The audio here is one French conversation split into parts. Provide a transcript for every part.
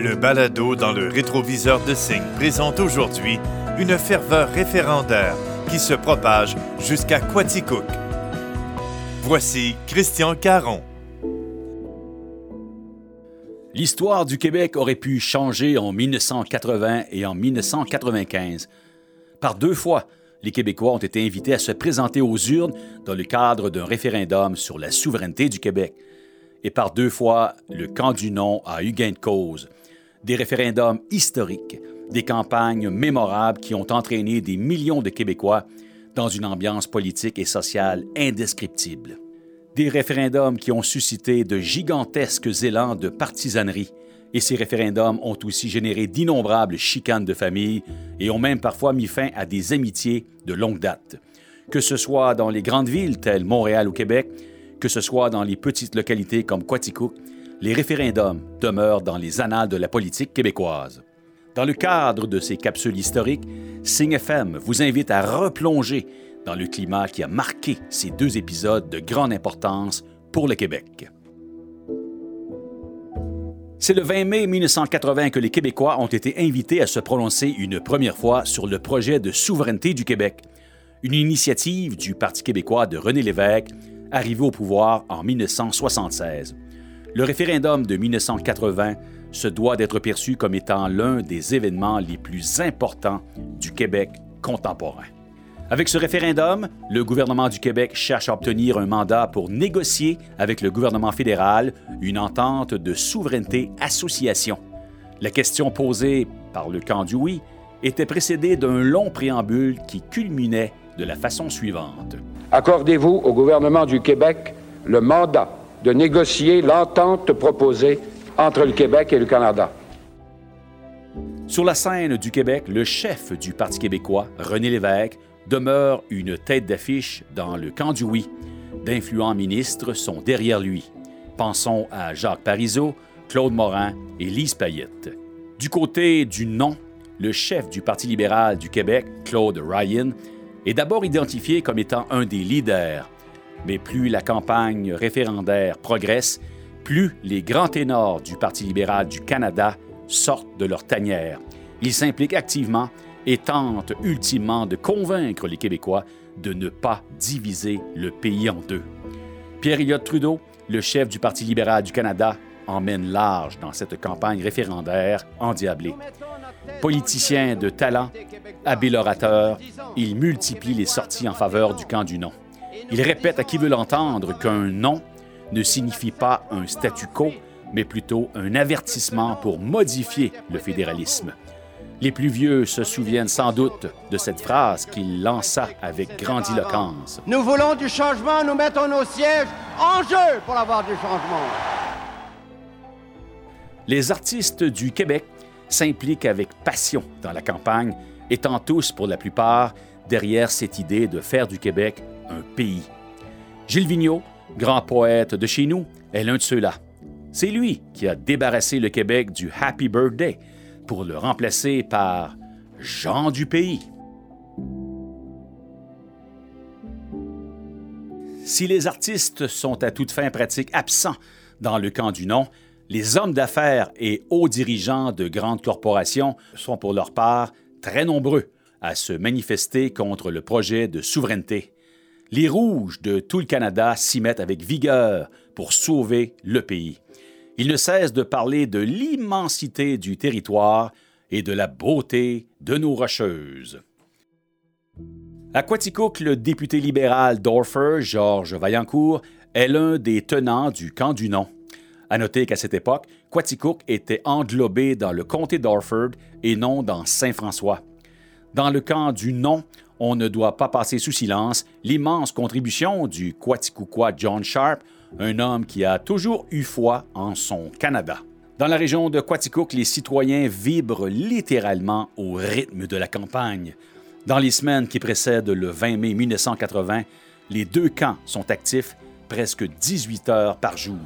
Le balado dans le rétroviseur de Signe présente aujourd'hui une ferveur référendaire qui se propage jusqu'à Quaticook. Voici Christian Caron. L'histoire du Québec aurait pu changer en 1980 et en 1995. Par deux fois, les Québécois ont été invités à se présenter aux urnes dans le cadre d'un référendum sur la souveraineté du Québec. Et par deux fois, le camp du non a eu gain de cause. Des référendums historiques, des campagnes mémorables qui ont entraîné des millions de Québécois dans une ambiance politique et sociale indescriptible. Des référendums qui ont suscité de gigantesques élans de partisanerie, et ces référendums ont aussi généré d'innombrables chicanes de famille et ont même parfois mis fin à des amitiés de longue date. Que ce soit dans les grandes villes telles Montréal ou Québec, que ce soit dans les petites localités comme Quaticook, les référendums demeurent dans les annales de la politique québécoise. Dans le cadre de ces capsules historiques, Sing FM vous invite à replonger dans le climat qui a marqué ces deux épisodes de grande importance pour le Québec. C'est le 20 mai 1980 que les Québécois ont été invités à se prononcer une première fois sur le projet de souveraineté du Québec, une initiative du Parti québécois de René Lévesque, arrivé au pouvoir en 1976. Le référendum de 1980 se doit d'être perçu comme étant l'un des événements les plus importants du Québec contemporain. Avec ce référendum, le gouvernement du Québec cherche à obtenir un mandat pour négocier avec le gouvernement fédéral une entente de souveraineté-association. La question posée par le camp du oui était précédée d'un long préambule qui culminait de la façon suivante. Accordez-vous au gouvernement du Québec le mandat de négocier l'entente proposée entre le Québec et le Canada. Sur la scène du Québec, le chef du Parti québécois, René Lévesque, demeure une tête d'affiche dans le camp du oui. D'influents ministres sont derrière lui. Pensons à Jacques Parizeau, Claude Morin et Lise Payette. Du côté du non, le chef du Parti libéral du Québec, Claude Ryan, est d'abord identifié comme étant un des leaders. Mais plus la campagne référendaire progresse, plus les grands ténors du Parti libéral du Canada sortent de leur tanière. Ils s'impliquent activement et tente ultimement de convaincre les Québécois de ne pas diviser le pays en deux. Pierre Elliott Trudeau, le chef du Parti libéral du Canada, emmène large dans cette campagne référendaire endiablée. Politicien de talent, habile orateur, il multiplie les sorties en faveur du camp du non. Il répète à qui veut l'entendre qu'un non ne signifie pas un statu quo, mais plutôt un avertissement pour modifier le fédéralisme. Les plus vieux se souviennent sans doute de cette phrase qu'il lança avec grandiloquence. Nous voulons du changement, nous mettons nos sièges en jeu pour avoir du changement. Les artistes du Québec s'impliquent avec passion dans la campagne, étant tous, pour la plupart, derrière cette idée de faire du Québec un pays. Gilles Vigneault, grand poète de chez nous, est l'un de ceux-là. C'est lui qui a débarrassé le Québec du Happy Birthday, pour le remplacer par Jean du pays. Si les artistes sont à toute fin pratique absents dans le camp du non, les hommes d'affaires et hauts dirigeants de grandes corporations sont pour leur part très nombreux à se manifester contre le projet de souveraineté. Les rouges de tout le Canada s'y mettent avec vigueur pour sauver le pays. Il ne cesse de parler de l'immensité du territoire et de la beauté de nos rocheuses. À Quaticook, le député libéral d'Orfer, Georges Vaillancourt, est l'un des tenants du camp du non. À noter qu'à cette époque, Quaticook était englobé dans le comté d'Orford et non dans Saint-François. Dans le camp du non, on ne doit pas passer sous silence l'immense contribution du Quaticouquois John Sharp un homme qui a toujours eu foi en son Canada. Dans la région de Quaticook, les citoyens vibrent littéralement au rythme de la campagne. Dans les semaines qui précèdent le 20 mai 1980, les deux camps sont actifs presque 18 heures par jour.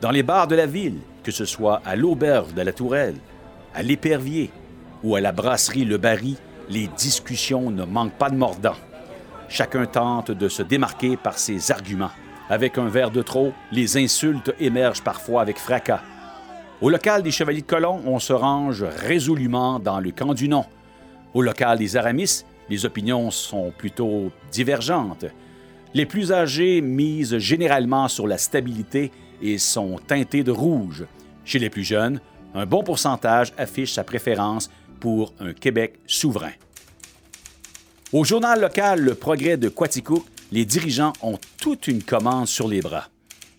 Dans les bars de la ville, que ce soit à l'auberge de la Tourelle, à l'Épervier ou à la brasserie Le Barry, les discussions ne manquent pas de mordant. Chacun tente de se démarquer par ses arguments. Avec un verre de trop, les insultes émergent parfois avec fracas. Au local des Chevaliers de Colomb, on se range résolument dans le camp du non. Au local des Aramis, les opinions sont plutôt divergentes. Les plus âgés misent généralement sur la stabilité et sont teintés de rouge. Chez les plus jeunes, un bon pourcentage affiche sa préférence pour un Québec souverain. Au journal local Le Progrès de Quaticook, les dirigeants ont toute une commande sur les bras.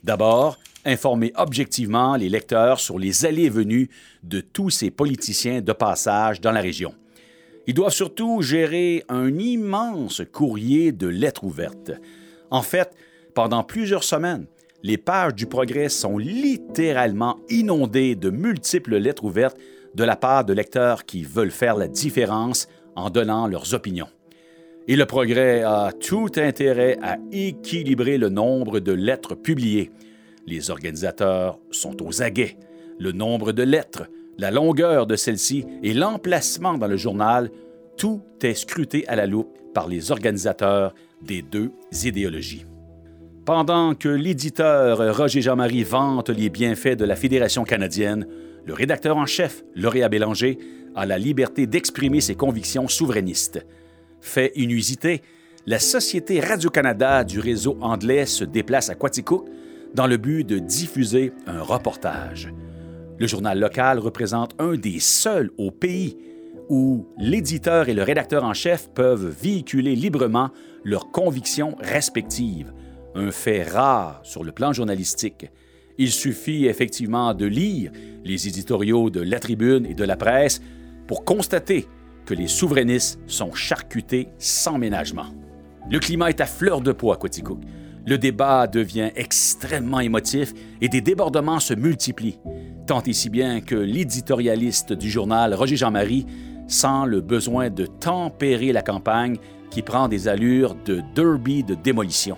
D'abord, informer objectivement les lecteurs sur les allées et venues de tous ces politiciens de passage dans la région. Ils doivent surtout gérer un immense courrier de lettres ouvertes. En fait, pendant plusieurs semaines, les pages du Progrès sont littéralement inondées de multiples lettres ouvertes de la part de lecteurs qui veulent faire la différence en donnant leurs opinions. Et le Progrès a tout intérêt à équilibrer le nombre de lettres publiées. Les organisateurs sont aux aguets. Le nombre de lettres, la longueur de celles-ci et l'emplacement dans le journal, tout est scruté à la loupe par les organisateurs des deux idéologies. Pendant que l'éditeur Roger Jean-Marie vante les bienfaits de la Fédération canadienne, le rédacteur en chef, Lauréat Bélanger, a la liberté d'exprimer ses convictions souverainistes. Fait inusité, la Société Radio-Canada du réseau anglais se déplace à Quaticook dans le but de diffuser un reportage. Le journal local représente un des seuls au pays où l'éditeur et le rédacteur en chef peuvent véhiculer librement leurs convictions respectives, un fait rare sur le plan journalistique. Il suffit effectivement de lire les éditoriaux de La Tribune et de la presse pour constater que les souverainistes sont charcutés sans ménagement. Le climat est à fleur de peau à Quaticook. Le débat devient extrêmement émotif et des débordements se multiplient, tant et si bien que l'éditorialiste du journal, Roger Jean-Marie, sent le besoin de tempérer la campagne qui prend des allures de derby de démolition.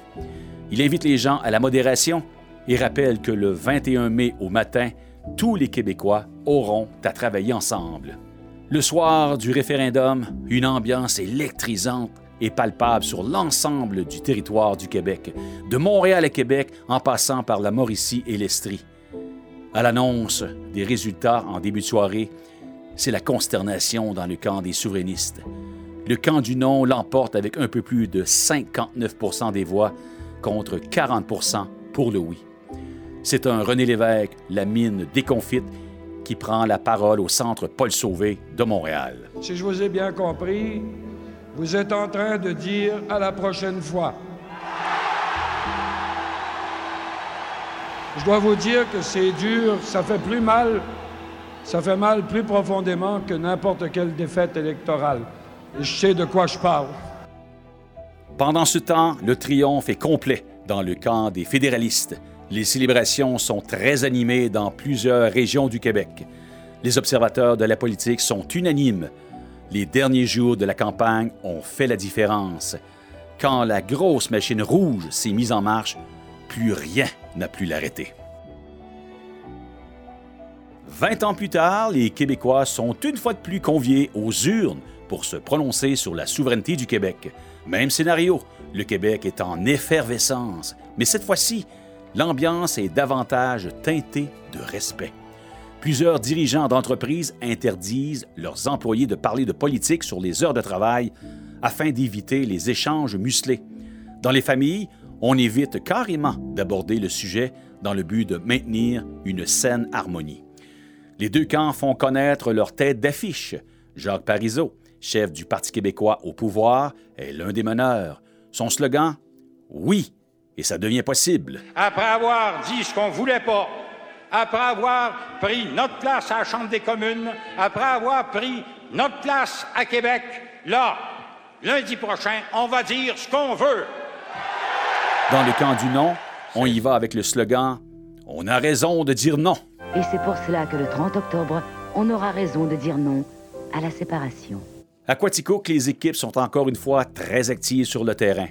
Il invite les gens à la modération et rappelle que le 21 mai au matin, tous les Québécois auront à travailler ensemble. Le soir du référendum, une ambiance électrisante est palpable sur l'ensemble du territoire du Québec, de Montréal à Québec en passant par la Mauricie et l'Estrie. À l'annonce des résultats en début de soirée, c'est la consternation dans le camp des souverainistes. Le camp du non l'emporte avec un peu plus de 59 des voix contre 40% pour le oui. C'est un René Lévesque, la mine déconfite, qui prend la parole au centre Paul Sauvé de Montréal. Si je vous ai bien compris, vous êtes en train de dire à la prochaine fois. Je dois vous dire que c'est dur, ça fait plus mal, ça fait mal plus profondément que n'importe quelle défaite électorale. Et je sais de quoi je parle. Pendant ce temps, le triomphe est complet dans le camp des fédéralistes. Les célébrations sont très animées dans plusieurs régions du Québec. Les observateurs de la politique sont unanimes. Les derniers jours de la campagne ont fait la différence. Quand la grosse machine rouge s'est mise en marche, plus rien n'a pu l'arrêter. Vingt ans plus tard, les Québécois sont une fois de plus conviés aux urnes pour se prononcer sur la souveraineté du Québec. Même scénario, le Québec est en effervescence, mais cette fois-ci, l'ambiance est davantage teintée de respect. Plusieurs dirigeants d'entreprises interdisent leurs employés de parler de politique sur les heures de travail afin d'éviter les échanges musclés. Dans les familles, on évite carrément d'aborder le sujet dans le but de maintenir une saine harmonie. Les deux camps font connaître leur tête d'affiche. Jacques Parizeau, chef du Parti québécois au pouvoir, est l'un des meneurs. Son slogan Oui, et ça devient possible. Après avoir dit ce qu'on ne voulait pas, après avoir pris notre place à la Chambre des communes, après avoir pris notre place à Québec, là, lundi prochain, on va dire ce qu'on veut. Dans le camp du non, on y va avec le slogan On a raison de dire non. Et c'est pour cela que le 30 octobre, on aura raison de dire non à la séparation. À Quaticook, les équipes sont encore une fois très actives sur le terrain.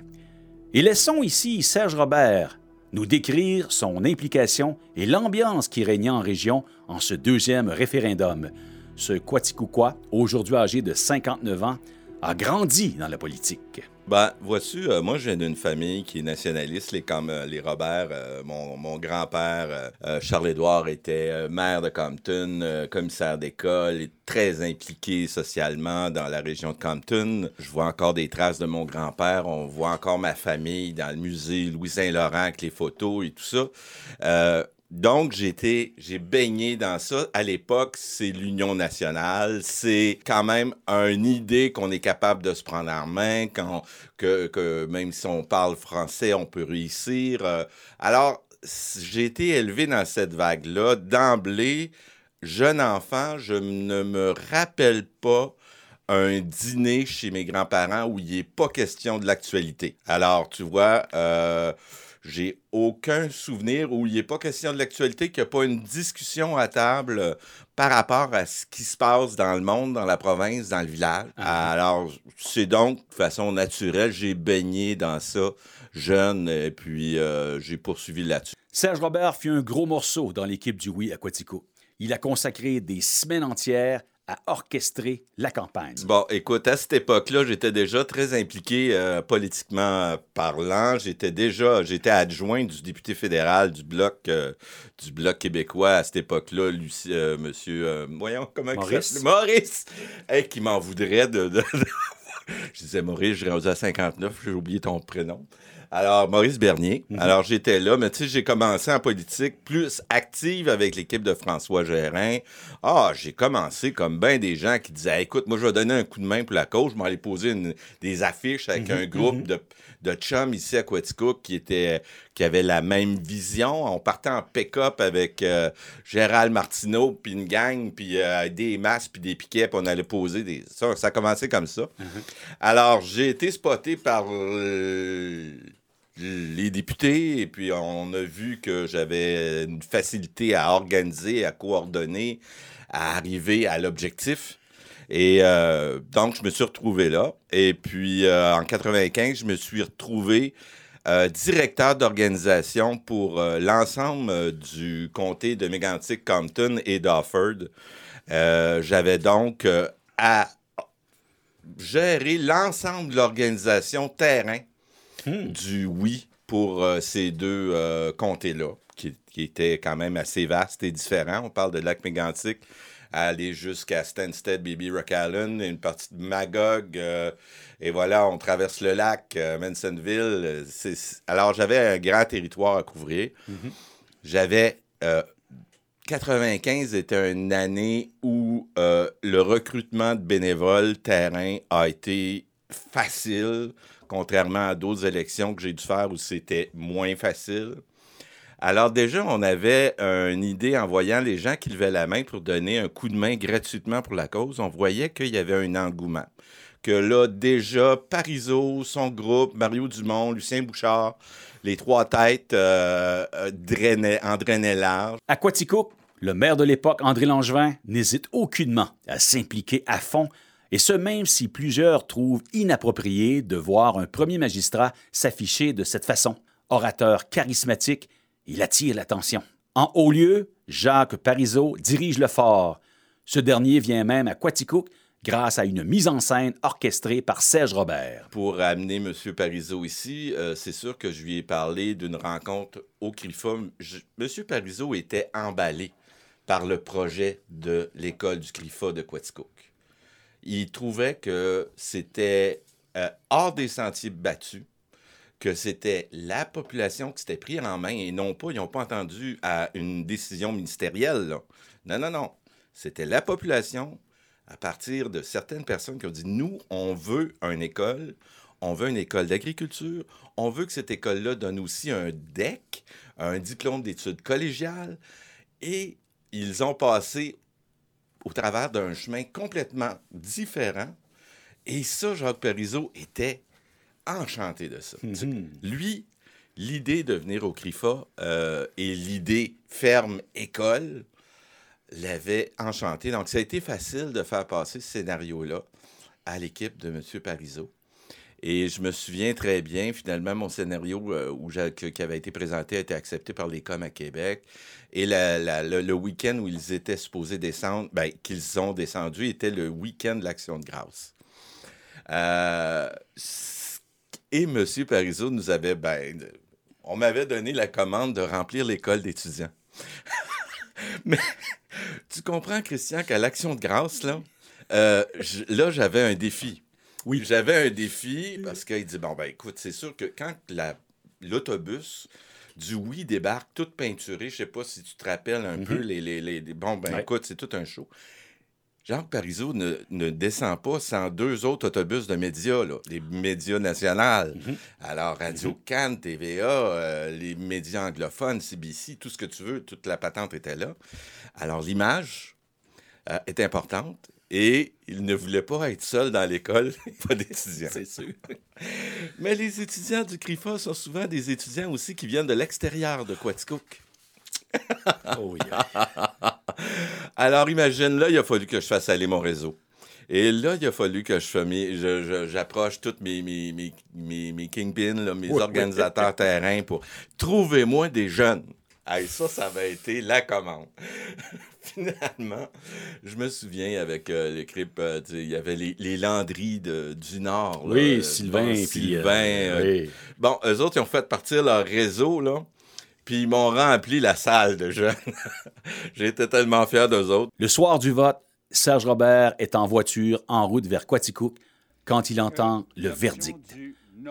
Et laissons ici Serge Robert nous décrire son implication et l'ambiance qui régnait en région en ce deuxième référendum. Ce Quaticouquois, aujourd'hui âgé de 59 ans, a grandi dans la politique. Ben, vois-tu, euh, moi, je viens d'une famille qui est nationaliste, les, comme euh, les Robert. euh, mon, mon grand-père, euh, Charles-Édouard, était maire de Compton, commissaire d'école, et très impliqué socialement dans la région de Compton. Je vois encore des traces de mon grand-père. On voit encore ma famille dans le musée Louis-Saint-Laurent avec les photos et tout ça. Donc, été, j'ai baigné dans ça. À l'époque, c'est l'Union nationale. C'est quand même une idée qu'on est capable de se prendre en main, quand, que, que même si on parle français, on peut réussir. Euh, alors, j'ai été élevé dans cette vague-là. D'emblée, jeune enfant, je ne me rappelle pas un dîner chez mes grands-parents où il n'est pas question de l'actualité. Alors, tu vois, euh, j'ai aucun souvenir où il n'est pas question de l'actualité, qu'il n'y a pas une discussion à table euh, par rapport à ce qui se passe dans le monde, dans la province, dans le village. Alors, c'est donc de façon naturelle, j'ai baigné dans ça jeune et puis euh, j'ai poursuivi là-dessus. Serge Robert fit un gros morceau dans l'équipe du Oui à Quatico. Il a consacré des semaines entières à orchestrer la campagne. Bon, écoute, à cette époque-là, j'étais déjà très impliqué euh, politiquement parlant. J'étais déjà, j'étais adjoint du député fédéral du bloc, euh, du bloc québécois à cette époque-là, Lucie, euh, Monsieur, euh, voyons comment Maurice. Maurice, Hey, qui m'en voudrait de. de- de- Je disais Maurice, je suis rendu à 59, j'ai oublié ton prénom. Alors, Maurice Bernier. Alors, j'étais là, mais tu sais, j'ai commencé en politique plus active avec l'équipe de François Gérin. Ah, j'ai commencé comme bien des gens qui disaient écoute, moi, je vais donner un coup de main pour la cause. Je m'en allais poser une- des affiches avec un groupe de, de chums ici à Quaticook qui, était, qui avait la même vision. On partait en pick-up avec euh, Gérald Martineau, puis une gang, puis euh, des masques, puis des piquets, puis on allait poser des. Ça, ça a commencé comme ça. Alors, j'ai été spoté par euh, les députés, et puis on a vu que j'avais une facilité à organiser, à coordonner, à arriver à l'objectif. Et euh, donc, je me suis retrouvé là. Et puis, euh, en 95, je me suis retrouvé euh, directeur d'organisation pour l'ensemble du comté de Mégantic, Compton et d'Offord. J'avais donc à gérer l'ensemble de l'organisation terrain du oui pour euh, ces deux euh, comtés-là, qui, qui étaient quand même assez vastes et différents. On parle de lac Mégantic à aller jusqu'à Stansted, Baby Rock Island, une partie de Magog. euh, et voilà, on traverse le lac, Mansonville. Alors, j'avais un grand territoire à couvrir. J'avais. euh, 95 était une année où le recrutement de bénévoles terrain a été facile, contrairement à d'autres élections que j'ai dû faire où c'était moins facile. Alors déjà, on avait une idée en voyant les gens qui levaient la main pour donner un coup de main gratuitement pour la cause. On voyait qu'il y avait un engouement. Que là, déjà, Parizeau, son groupe, Mario Dumont, Lucien Bouchard, les trois têtes euh, euh, drainaient, en drainaient large. À Quaticook, le maire de l'époque, André Langevin, n'hésite aucunement à s'impliquer à fond, et ce même si plusieurs trouvent inapproprié de voir un premier magistrat s'afficher de cette façon. Orateur charismatique, il attire l'attention. En haut lieu, Jacques Parizeau dirige le fort. Ce dernier vient même à Quaticook grâce à une mise en scène orchestrée par Serge Robert. Pour amener M. Parizeau ici, euh, c'est sûr que je lui ai parlé d'une rencontre au CRIFA. Je- M. Parizeau était emballé par le projet de l'école du CRIFA de Quaticook. Il trouvait que c'était euh, hors des sentiers battus, que c'était la population qui s'était pris en main et non pas, ils n'ont pas entendu à une décision ministérielle. Non, non, non. C'était la population à partir de certaines personnes qui ont dit nous, on veut une école, on veut une école d'agriculture, on veut que cette école-là donne aussi un DEC, un diplôme d'études collégiales, et ils ont passé au travers d'un chemin complètement différent. Et ça, Jacques Parizeau était enchanté de ça. Lui, l'idée de venir au CRIFA euh, et l'idée ferme école l'avait enchanté. Donc, ça a été facile de faire passer ce scénario-là à l'équipe de M. Parizeau. Et je me souviens très bien, finalement, mon scénario euh, où qui avait été présenté a été accepté par les coms à Québec. Et le, le week-end où ils étaient supposés descendre, ben, qu'ils ont descendu, était le week-end de l'Action de grâce. Euh, Et M. Parizeau nous avait, ben, on m'avait donné la commande de remplir l'école d'étudiants. Mais tu comprends, Christian, qu'à l'Action de grâce, là, euh, là, j'avais un défi. Oui. J'avais un défi parce qu'il dit, bon, ben écoute, c'est sûr que quand la- l'autobus du oui débarque tout peinturé, je sais pas si tu te rappelles un peu les, les, les- les- Bon, ben Ouais. écoute, c'est tout un show. Jacques Parizeau ne, ne descend pas sans deux autres autobus de médias, là, les médias nationaux. Alors, Radio Cannes, TVA, euh, les médias anglophones, CBC, tout ce que tu veux, toute la patente était là. Alors, l'image euh, est importante et il ne voulait pas être seul dans l'école, pas d'étudiants. C'est sûr. Mais les étudiants du CRIFA sont souvent des étudiants aussi qui viennent de l'extérieur de Quaticook. Oh, oui. Alors, imagine, là, il a fallu que je fasse aller mon réseau. Et là, il a fallu que je j'approche tous mes, mes, mes, mes, mes kingpins, là, mes Oui. organisateurs terrain pour trouver moi des jeunes. Hey, ça, ça avait été la commande. Finalement, je me souviens avec euh, les euh, sais, il y avait les, les Landry de- du Nord. là, Oui, euh, Sylvain. bon, puis, Sylvain. euh, euh, oui. Bon, eux autres, ils ont fait partir leur réseau, là. Puis ils m'ont rempli la salle de jeunes. J'étais tellement fier d'eux autres. Le soir du vote, Serge Robert est en voiture en route vers Quaticook quand il entend le verdict.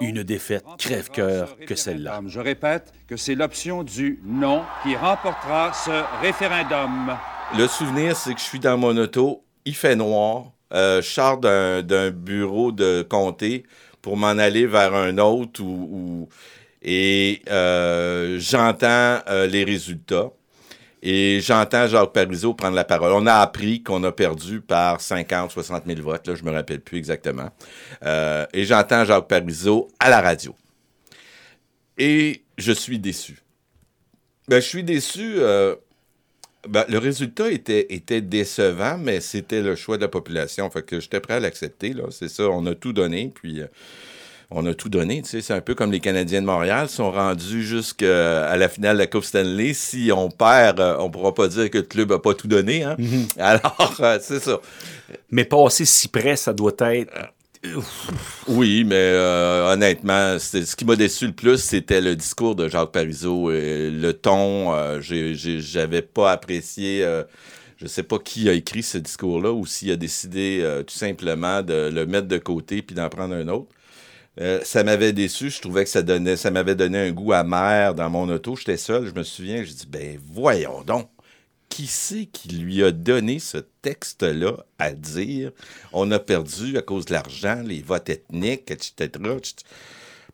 Une défaite crève-cœur que celle-là. Je répète que c'est l'option du non qui remportera ce référendum. Le souvenir, c'est que je suis dans mon auto, il fait noir, euh, je sors d'un bureau de comté pour m'en aller vers un autre où, et euh, j'entends euh, les résultats et j'entends Jacques Parizeau prendre la parole. On a appris qu'on a perdu par 50, 60 000 votes, là, je me rappelle plus exactement. Euh, et j'entends Jacques Parizeau à la radio. Et je suis déçu. Ben, je suis déçu. Ben, le résultat était, était décevant, mais c'était le choix de la population. Fait que j'étais prêt à l'accepter. là. C'est ça, on a tout donné, puis euh, on a tout donné. Tu sais, c'est un peu comme les Canadiens de Montréal sont rendus jusqu'à la finale de la Coupe Stanley. Si on perd, euh, on pourra pas dire que le club a pas tout donné. Hein? Alors, euh, c'est ça. Mais passer si près, ça doit être. Oui, mais euh, honnêtement, ce qui m'a déçu le plus, c'était le discours de Jacques Parizeau. et le ton, euh, j'avais pas apprécié. euh, je sais pas qui a écrit ce discours-là ou s'il a décidé euh, tout simplement de le mettre de côté puis d'en prendre un autre. Ça m'avait déçu. Je trouvais que ça donnait, ça m'avait donné un goût amer dans mon auto. J'étais seul. Je me souviens. Je dis ben voyons donc. Qui c'est qui lui a donné ce texte-là à dire? On a perdu à cause de l'argent, les votes ethniques, etc.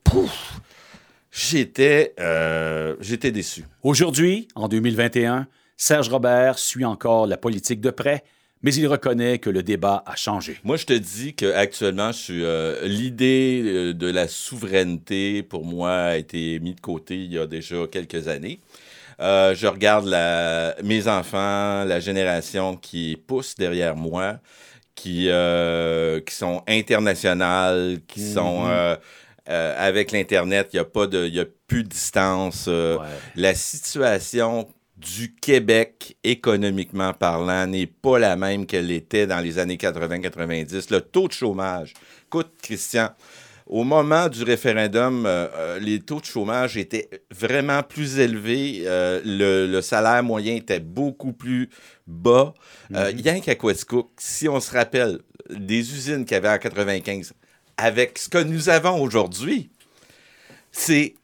Pouf! J'étais, euh, j'étais déçu. Aujourd'hui, en 2021, Serge Robert suit encore la politique de près, mais il reconnaît que le débat a changé. Moi, je te dis qu'actuellement, je suis euh, l'idée euh, de la souveraineté, pour moi, a été mise de côté il y a déjà quelques années. Euh, je regarde la, mes enfants, la génération qui pousse derrière moi, qui, euh, qui sont internationales, qui sont euh, avec l'Internet, il n'y a, pas de- y a plus de distance. euh, Ouais. La situation du Québec, économiquement parlant, n'est pas la même qu'elle était dans les années 80-90. Le taux de chômage. Écoute, Christian, au moment du référendum, euh, euh, les taux de chômage étaient vraiment plus élevés. euh, le, le salaire moyen était beaucoup plus bas. Euh, Quaticook, si on se rappelle des usines qu'il y avait en 95, avec ce que nous avons aujourd'hui, c'est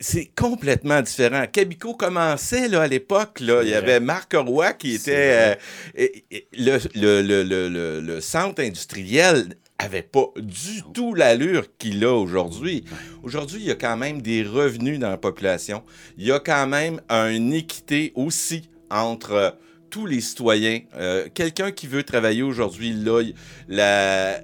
c'est complètement différent. Cabico commençait là, à l'époque. Il y avait Marc Roy qui était. euh, le- le- le centre industriel avait pas du tout l'allure qu'il a aujourd'hui. Aujourd'hui, il y a quand même des revenus dans la population. Il y a quand même une équité aussi entre euh, tous les citoyens. Euh, Quelqu'un qui veut travailler aujourd'hui, là, la-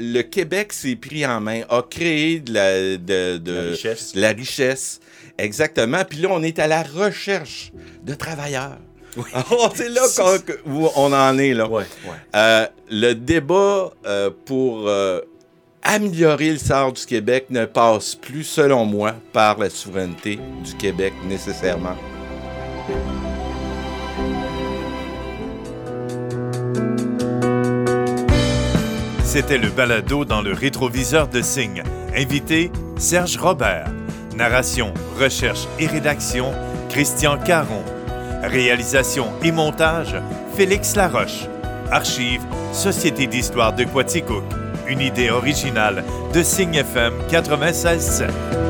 le Québec s'est pris en main, a créé de la, de, de- La richesse. de la richesse. Exactement. Puis là, on est à la recherche de travailleurs. Oh, c'est là qu'on- que- où on en est, là. Ouais, ouais. Euh, le débat euh, pour euh, améliorer le sort du Québec ne passe plus, selon moi, par la souveraineté du Québec nécessairement. C'était le balado dans le rétroviseur de Signe. Invité, Serge Robert. Narration, recherche et rédaction, Christian Caron. Réalisation et montage, Félix Laroche. Archives, Société d'histoire de Quaticook. Une idée originale de Signe FM 96.7.